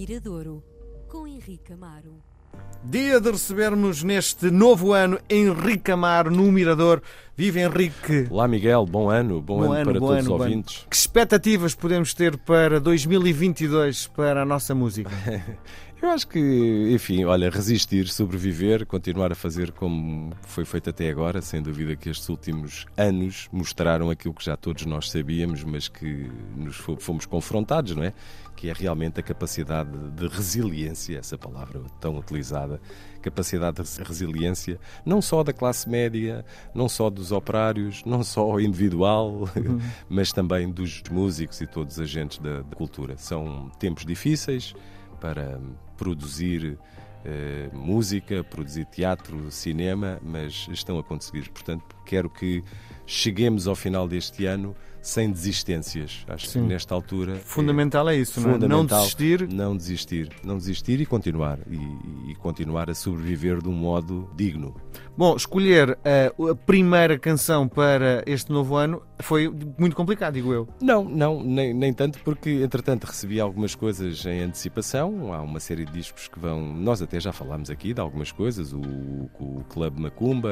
Miradouro, com Henrique Amaro. Dia de recebermos neste novo ano Henrique Amaro no Mirador. Vive Henrique. Olá Miguel, bom ano, bom, Bom ano, ano, para bom todos ano, os bom ano. ouvintes. Que expectativas podemos ter para 2022 para a nossa música? Eu acho que, enfim, olha, resistir, sobreviver, continuar a fazer como foi feito até agora, sem dúvida que estes últimos anos mostraram aquilo que já todos nós sabíamos, mas que nos fo- fomos confrontados, não é? Que é realmente a capacidade de resiliência, essa palavra tão utilizada, capacidade de resiliência, não só da classe média, não só dos operários, não só individual, mas também dos músicos e todos os agentes da, da cultura. São tempos difíceis para produzir eh, música, produzir teatro, cinema, mas estão a conseguir. Portanto, quero que cheguemos ao final deste ano sem desistências. Acho Sim. que nesta altura. é Fundamental é isso, não é? Não desistir. Não desistir. Não desistir e continuar. E, e continuar a sobreviver de um modo digno. Bom, escolher eh, a primeira canção para este novo ano foi muito complicado, digo eu. Não, não, nem, nem tanto, porque entretanto recebi algumas coisas em antecipação. Há uma série de discos que vão. Nós até já falámos aqui de algumas coisas. O, o Club Macumba,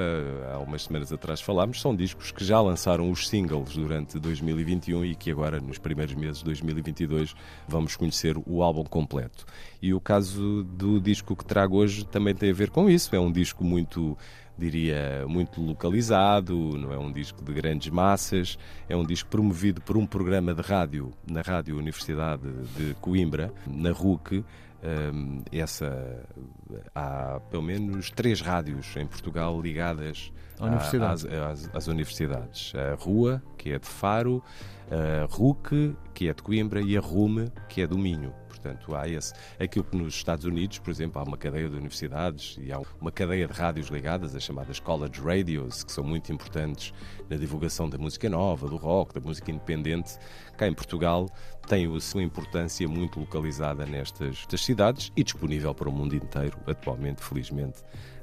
há umas semanas atrás falámos. São discos que já lançaram os singles durante 2021 e que agora, nos primeiros meses de 2022, vamos conhecer o álbum completo. E o caso do disco que trago hoje também tem a ver com isso. É um disco muito diria, muito localizado, não é um disco de grandes massas, é um disco promovido por um programa de rádio na Rádio Universidade de Coimbra, na RUC. Hum, essa, há pelo menos três rádios em Portugal ligadas universidade. às, às- às universidades. A RUA, que é de Faro, a RUC, que é de Coimbra, e a RUME, que é do Minho. Portanto, há esse. Aquilo que nos Estados Unidos, por exemplo, há uma cadeia de universidades e há uma cadeia de rádios ligadas, as chamadas college radios, que são muito importantes na divulgação da música nova, do rock, da música independente. Cá em Portugal tem a sua importância muito localizada nestas, nestas cidades e disponível para o mundo inteiro, atualmente, felizmente,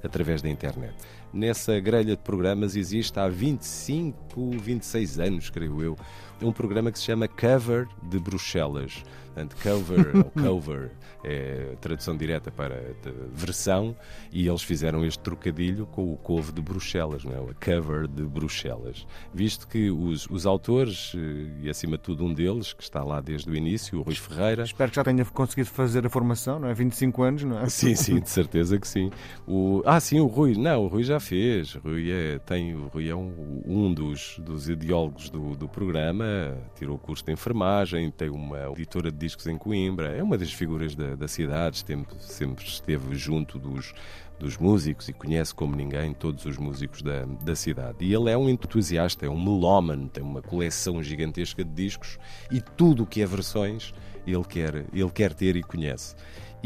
através da internet. Nessa grelha de programas existe há 25, 26 anos, creio eu, um programa que se chama Cover de Bruxelas. Portanto, cover ou cover é tradução direta para versão e eles fizeram este trocadilho com o couve de Bruxelas, não é? A cover de Bruxelas. Visto que os, os autores, eh, e acima de tudo um deles, que está lá desde o início, o Rui Ferreira, Espero que já tenha conseguido fazer a formação, não é? 25 anos, não é? Sim, sim, de certeza que sim. O, ah, sim, o Rui. Não, o Rui já fez. O Rui é, tem, o Rui é um, um dos, dos ideólogos do, do programa, tirou o curso de enfermagem, tem uma editora de discos em Coimbra, é uma das figuras da, da cidade, sempre, sempre esteve junto dos, dos músicos e conhece como ninguém todos os músicos da, da cidade. E ele é um entusiasta, é um melómano, tem uma coleção gigantesca de discos e tudo o que é versões ele quer, ele quer ter e conhece.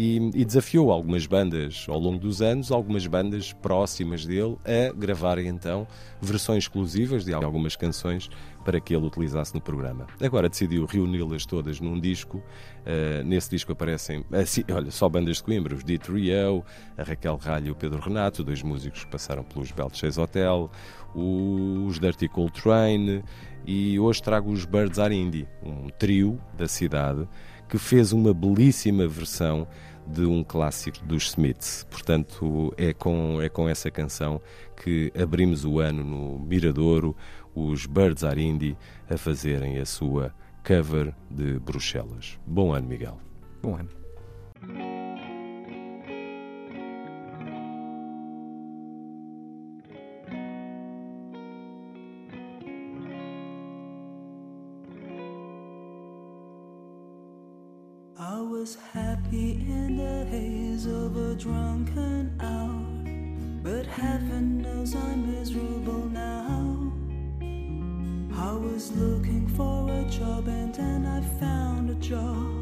E, e desafiou algumas bandas ao longo dos anos, algumas bandas próximas dele, a gravarem então versões exclusivas de algumas canções para que ele utilizasse no programa. Agora decidiu reuni-las todas num disco. Uh, nesse disco aparecem, assim, olha, só bandas de Coimbra, os Dito Rio, a Raquel Ralho e o Pedro Renato, dois músicos que passaram pelos Belches Hotel, os Dirty Coltrane e hoje trago os Birds Are um trio da cidade que fez uma belíssima versão de um clássico dos Smiths. Portanto, é com, é com essa canção que abrimos o ano no Miradouro, os Birds Are a fazerem a sua cover de Bruxelas. Bom ano, Miguel. Bom ano. I was happy in the haze of a drunken hour, but heaven knows I'm miserable now. I was looking for a job and then I found a job,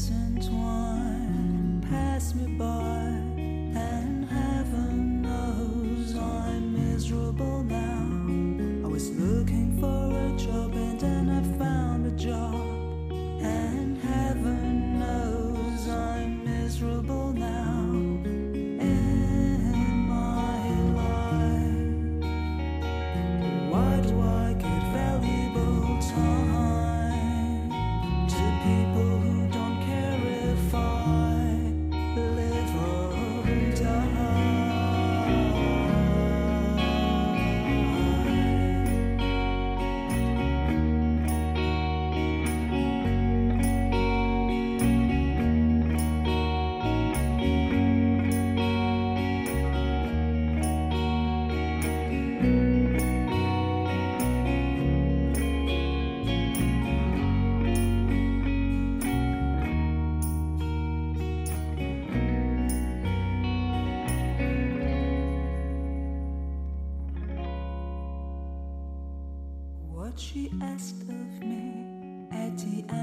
doesn't twine, pass me by. she asked of me at the end.